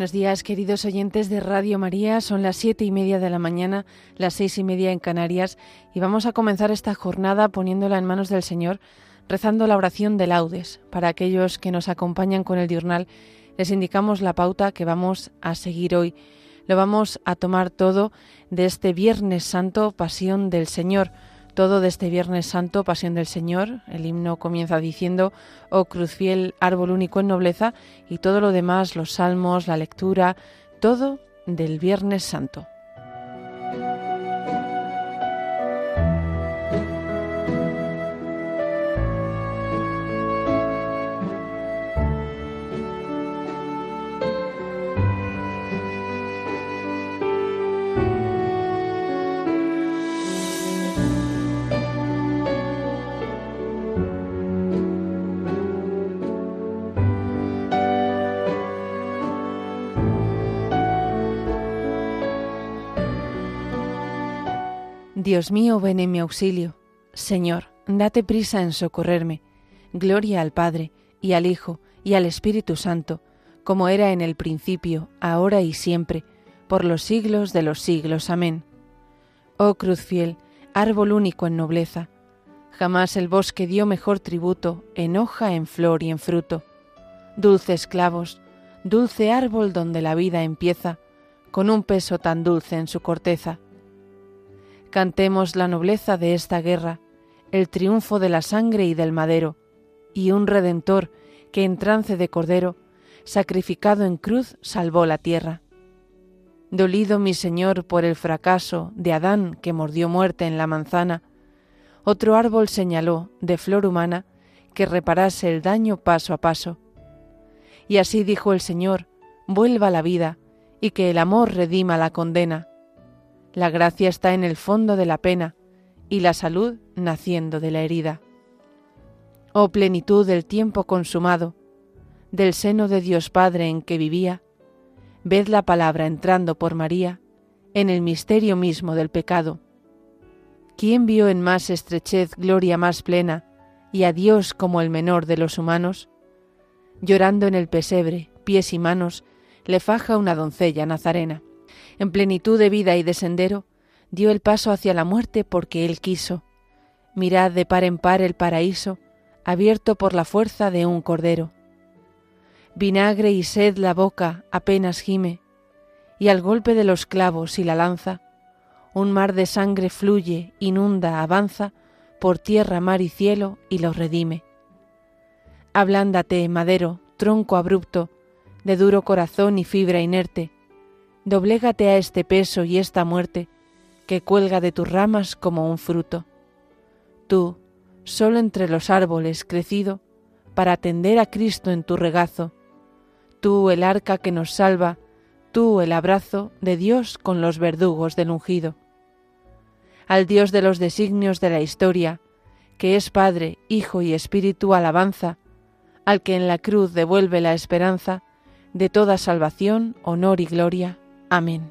Buenos días, queridos oyentes de Radio María. Son las siete y media de la mañana, las seis y media en Canarias, y vamos a comenzar esta jornada poniéndola en manos del Señor, rezando la oración de laudes. Para aquellos que nos acompañan con el diurnal, les indicamos la pauta que vamos a seguir hoy. Lo vamos a tomar todo de este Viernes Santo, Pasión del Señor todo de este Viernes Santo, Pasión del Señor. El himno comienza diciendo, oh cruz fiel, árbol único en nobleza, y todo lo demás, los salmos, la lectura, todo del Viernes Santo. Dios mío, ven en mi auxilio. Señor, date prisa en socorrerme. Gloria al Padre, y al Hijo, y al Espíritu Santo, como era en el principio, ahora y siempre, por los siglos de los siglos. Amén. Oh cruz fiel, árbol único en nobleza, jamás el bosque dio mejor tributo en hoja, en flor y en fruto. Dulces clavos, dulce árbol donde la vida empieza, con un peso tan dulce en su corteza Cantemos la nobleza de esta guerra, el triunfo de la sangre y del madero, y un Redentor que en trance de cordero, sacrificado en cruz, salvó la tierra. Dolido mi Señor por el fracaso de Adán que mordió muerte en la manzana, otro árbol señaló, de flor humana, que reparase el daño paso a paso. Y así dijo el Señor, vuelva la vida, y que el amor redima la condena, la gracia está en el fondo de la pena y la salud naciendo de la herida. Oh plenitud del tiempo consumado, del seno de Dios Padre en que vivía, ved la palabra entrando por María en el misterio mismo del pecado. ¿Quién vio en más estrechez gloria más plena y a Dios como el menor de los humanos? Llorando en el pesebre, pies y manos, le faja una doncella nazarena en plenitud de vida y de sendero, dio el paso hacia la muerte porque él quiso. Mirad de par en par el paraíso, abierto por la fuerza de un cordero. Vinagre y sed la boca apenas gime, y al golpe de los clavos y la lanza, un mar de sangre fluye, inunda, avanza, por tierra, mar y cielo, y los redime. Ablándate, madero, tronco abrupto, de duro corazón y fibra inerte, doblégate a este peso y esta muerte que cuelga de tus ramas como un fruto. Tú, solo entre los árboles crecido, para atender a Cristo en tu regazo, tú el arca que nos salva, tú el abrazo de Dios con los verdugos del ungido. Al Dios de los designios de la historia, que es Padre, Hijo y Espíritu alabanza, al que en la cruz devuelve la esperanza de toda salvación, honor y gloria. Amén.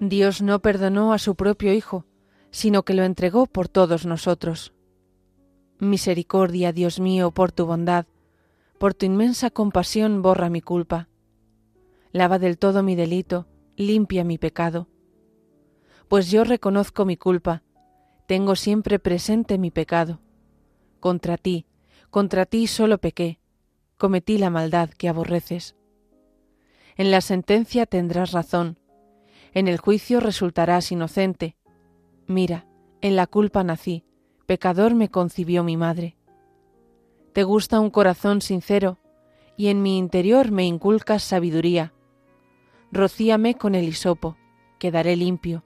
Dios no perdonó a su propio Hijo, sino que lo entregó por todos nosotros. Misericordia, Dios mío, por tu bondad, por tu inmensa compasión borra mi culpa. Lava del todo mi delito, limpia mi pecado. Pues yo reconozco mi culpa, tengo siempre presente mi pecado. Contra ti, contra ti solo pequé, cometí la maldad que aborreces. En la sentencia tendrás razón, en el juicio resultarás inocente, Mira, en la culpa nací, pecador me concibió mi madre. Te gusta un corazón sincero, y en mi interior me inculcas sabiduría. Rocíame con el hisopo, quedaré limpio,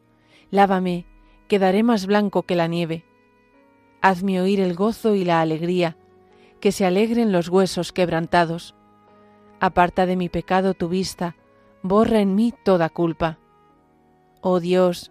lávame, quedaré más blanco que la nieve. Hazme oír el gozo y la alegría, que se alegren los huesos quebrantados. Aparta de mi pecado tu vista, borra en mí toda culpa. Oh Dios,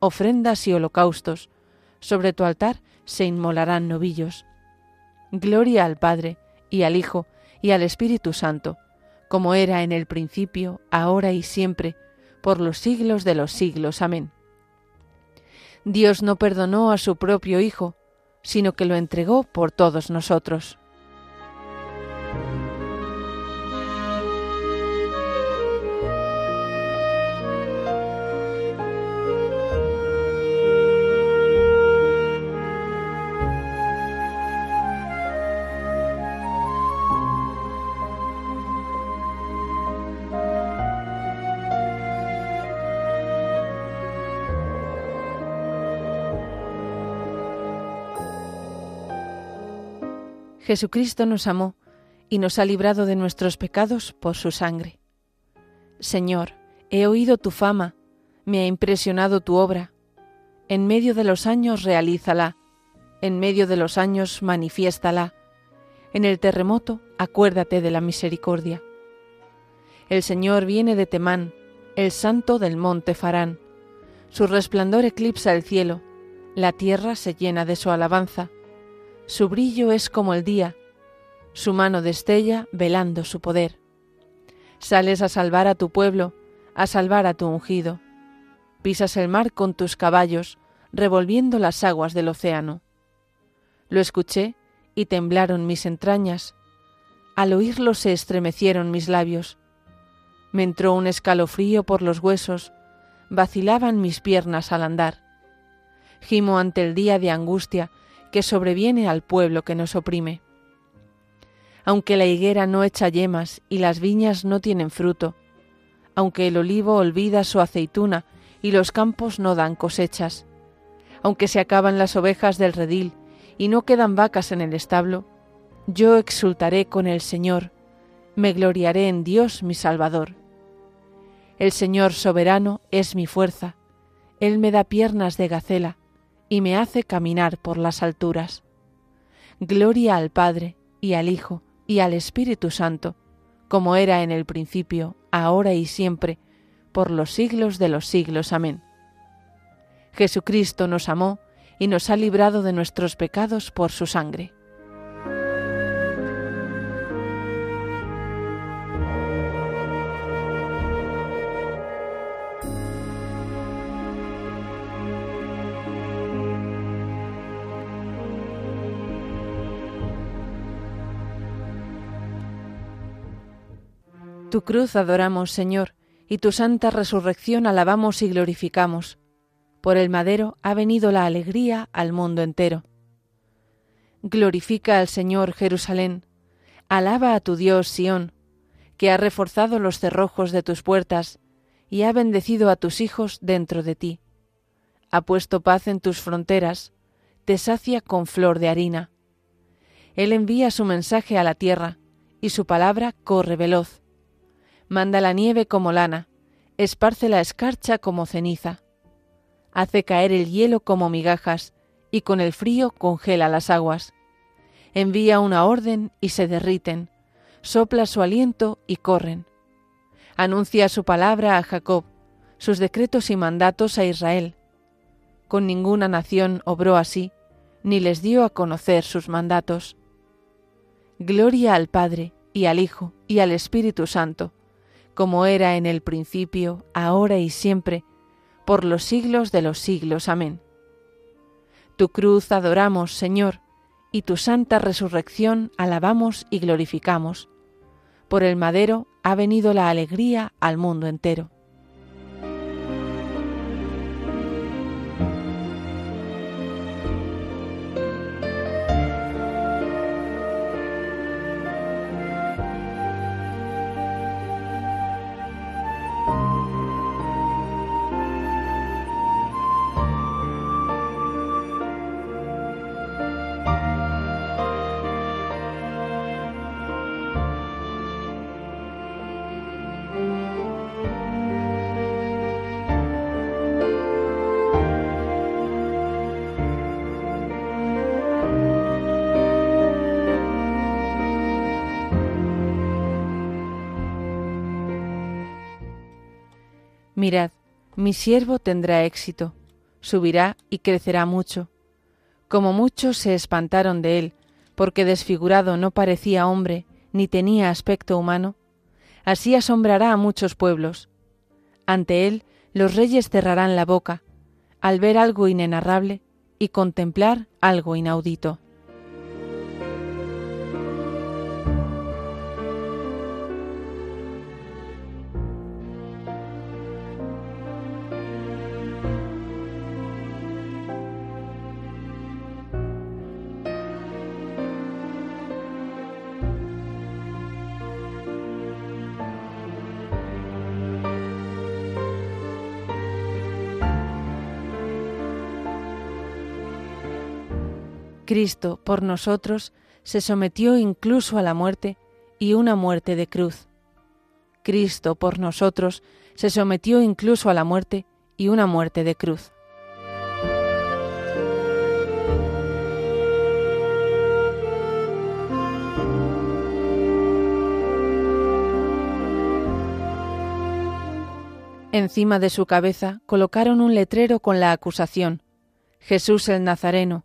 ofrendas y holocaustos. Sobre tu altar se inmolarán novillos. Gloria al Padre, y al Hijo, y al Espíritu Santo, como era en el principio, ahora y siempre, por los siglos de los siglos. Amén. Dios no perdonó a su propio Hijo, sino que lo entregó por todos nosotros. Jesucristo nos amó y nos ha librado de nuestros pecados por su sangre. Señor, he oído tu fama, me ha impresionado tu obra. En medio de los años realízala, en medio de los años manifiéstala. En el terremoto acuérdate de la misericordia. El Señor viene de Temán, el santo del monte Farán. Su resplandor eclipsa el cielo, la tierra se llena de su alabanza su brillo es como el día, su mano destella velando su poder. Sales a salvar a tu pueblo, a salvar a tu ungido. Pisas el mar con tus caballos, revolviendo las aguas del océano. Lo escuché y temblaron mis entrañas. Al oírlo se estremecieron mis labios. Me entró un escalofrío por los huesos, vacilaban mis piernas al andar. Gimo ante el día de angustia que sobreviene al pueblo que nos oprime. Aunque la higuera no echa yemas y las viñas no tienen fruto, aunque el olivo olvida su aceituna y los campos no dan cosechas, aunque se acaban las ovejas del redil y no quedan vacas en el establo, yo exultaré con el Señor, me gloriaré en Dios mi Salvador. El Señor soberano es mi fuerza, Él me da piernas de gacela, y me hace caminar por las alturas. Gloria al Padre, y al Hijo, y al Espíritu Santo, como era en el principio, ahora y siempre, por los siglos de los siglos. Amén. Jesucristo nos amó y nos ha librado de nuestros pecados por su sangre. Tu cruz adoramos, Señor, y tu santa resurrección alabamos y glorificamos. Por el madero ha venido la alegría al mundo entero. Glorifica al Señor Jerusalén, alaba a tu Dios Sión, que ha reforzado los cerrojos de tus puertas y ha bendecido a tus hijos dentro de ti. Ha puesto paz en tus fronteras, te sacia con flor de harina. Él envía su mensaje a la tierra, y su palabra corre veloz manda la nieve como lana, esparce la escarcha como ceniza, hace caer el hielo como migajas, y con el frío congela las aguas. Envía una orden y se derriten, sopla su aliento y corren. Anuncia su palabra a Jacob, sus decretos y mandatos a Israel. Con ninguna nación obró así, ni les dio a conocer sus mandatos. Gloria al Padre, y al Hijo, y al Espíritu Santo, como era en el principio, ahora y siempre, por los siglos de los siglos. Amén. Tu cruz adoramos, Señor, y tu santa resurrección alabamos y glorificamos. Por el madero ha venido la alegría al mundo entero. Mirad, mi siervo tendrá éxito, subirá y crecerá mucho. Como muchos se espantaron de él, porque desfigurado no parecía hombre, ni tenía aspecto humano, así asombrará a muchos pueblos. Ante él los reyes cerrarán la boca, al ver algo inenarrable y contemplar algo inaudito. Cristo por nosotros se sometió incluso a la muerte y una muerte de cruz. Cristo por nosotros se sometió incluso a la muerte y una muerte de cruz. Encima de su cabeza colocaron un letrero con la acusación Jesús el Nazareno,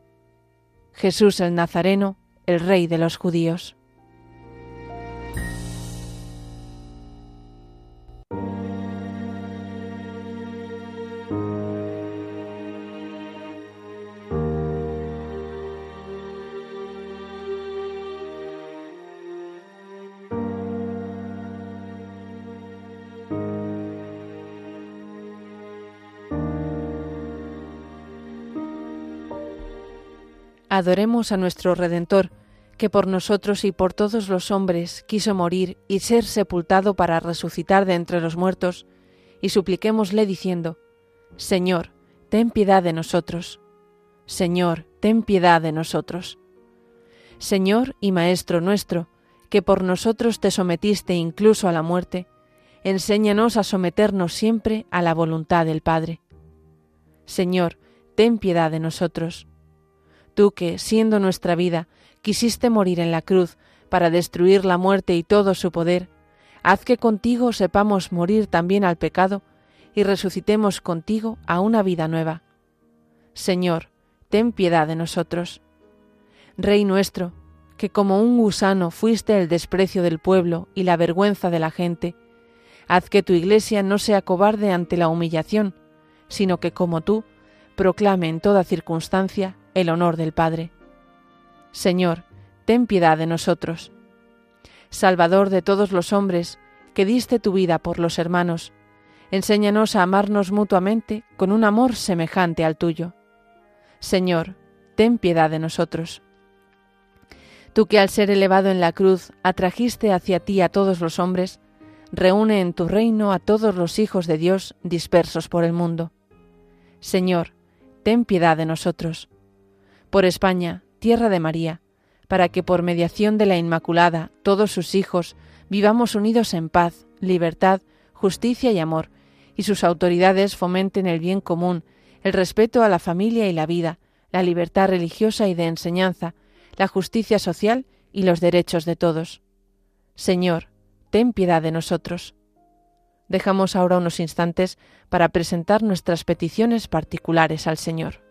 Jesús el Nazareno, el Rey de los judíos. Adoremos a nuestro Redentor, que por nosotros y por todos los hombres quiso morir y ser sepultado para resucitar de entre los muertos, y supliquémosle diciendo, Señor, ten piedad de nosotros. Señor, ten piedad de nosotros. Señor y Maestro nuestro, que por nosotros te sometiste incluso a la muerte, enséñanos a someternos siempre a la voluntad del Padre. Señor, ten piedad de nosotros tú que, siendo nuestra vida, quisiste morir en la cruz para destruir la muerte y todo su poder, haz que contigo sepamos morir también al pecado y resucitemos contigo a una vida nueva. Señor, ten piedad de nosotros. Rey nuestro, que como un gusano fuiste el desprecio del pueblo y la vergüenza de la gente, haz que tu iglesia no sea cobarde ante la humillación, sino que como tú, proclame en toda circunstancia el honor del Padre. Señor, ten piedad de nosotros. Salvador de todos los hombres, que diste tu vida por los hermanos, enséñanos a amarnos mutuamente con un amor semejante al tuyo. Señor, ten piedad de nosotros. Tú que al ser elevado en la cruz atrajiste hacia ti a todos los hombres, reúne en tu reino a todos los hijos de Dios dispersos por el mundo. Señor, ten piedad de nosotros. Por España, tierra de María, para que por mediación de la Inmaculada todos sus hijos vivamos unidos en paz, libertad, justicia y amor, y sus autoridades fomenten el bien común, el respeto a la familia y la vida, la libertad religiosa y de enseñanza, la justicia social y los derechos de todos. Señor, ten piedad de nosotros. Dejamos ahora unos instantes para presentar nuestras peticiones particulares al Señor.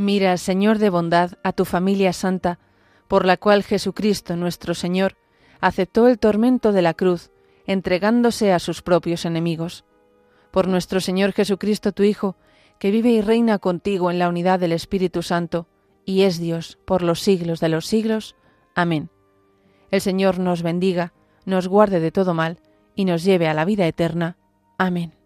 Mira, Señor de bondad, a tu familia santa, por la cual Jesucristo nuestro Señor aceptó el tormento de la cruz, entregándose a sus propios enemigos. Por nuestro Señor Jesucristo, tu Hijo, que vive y reina contigo en la unidad del Espíritu Santo, y es Dios por los siglos de los siglos. Amén. El Señor nos bendiga, nos guarde de todo mal, y nos lleve a la vida eterna. Amén.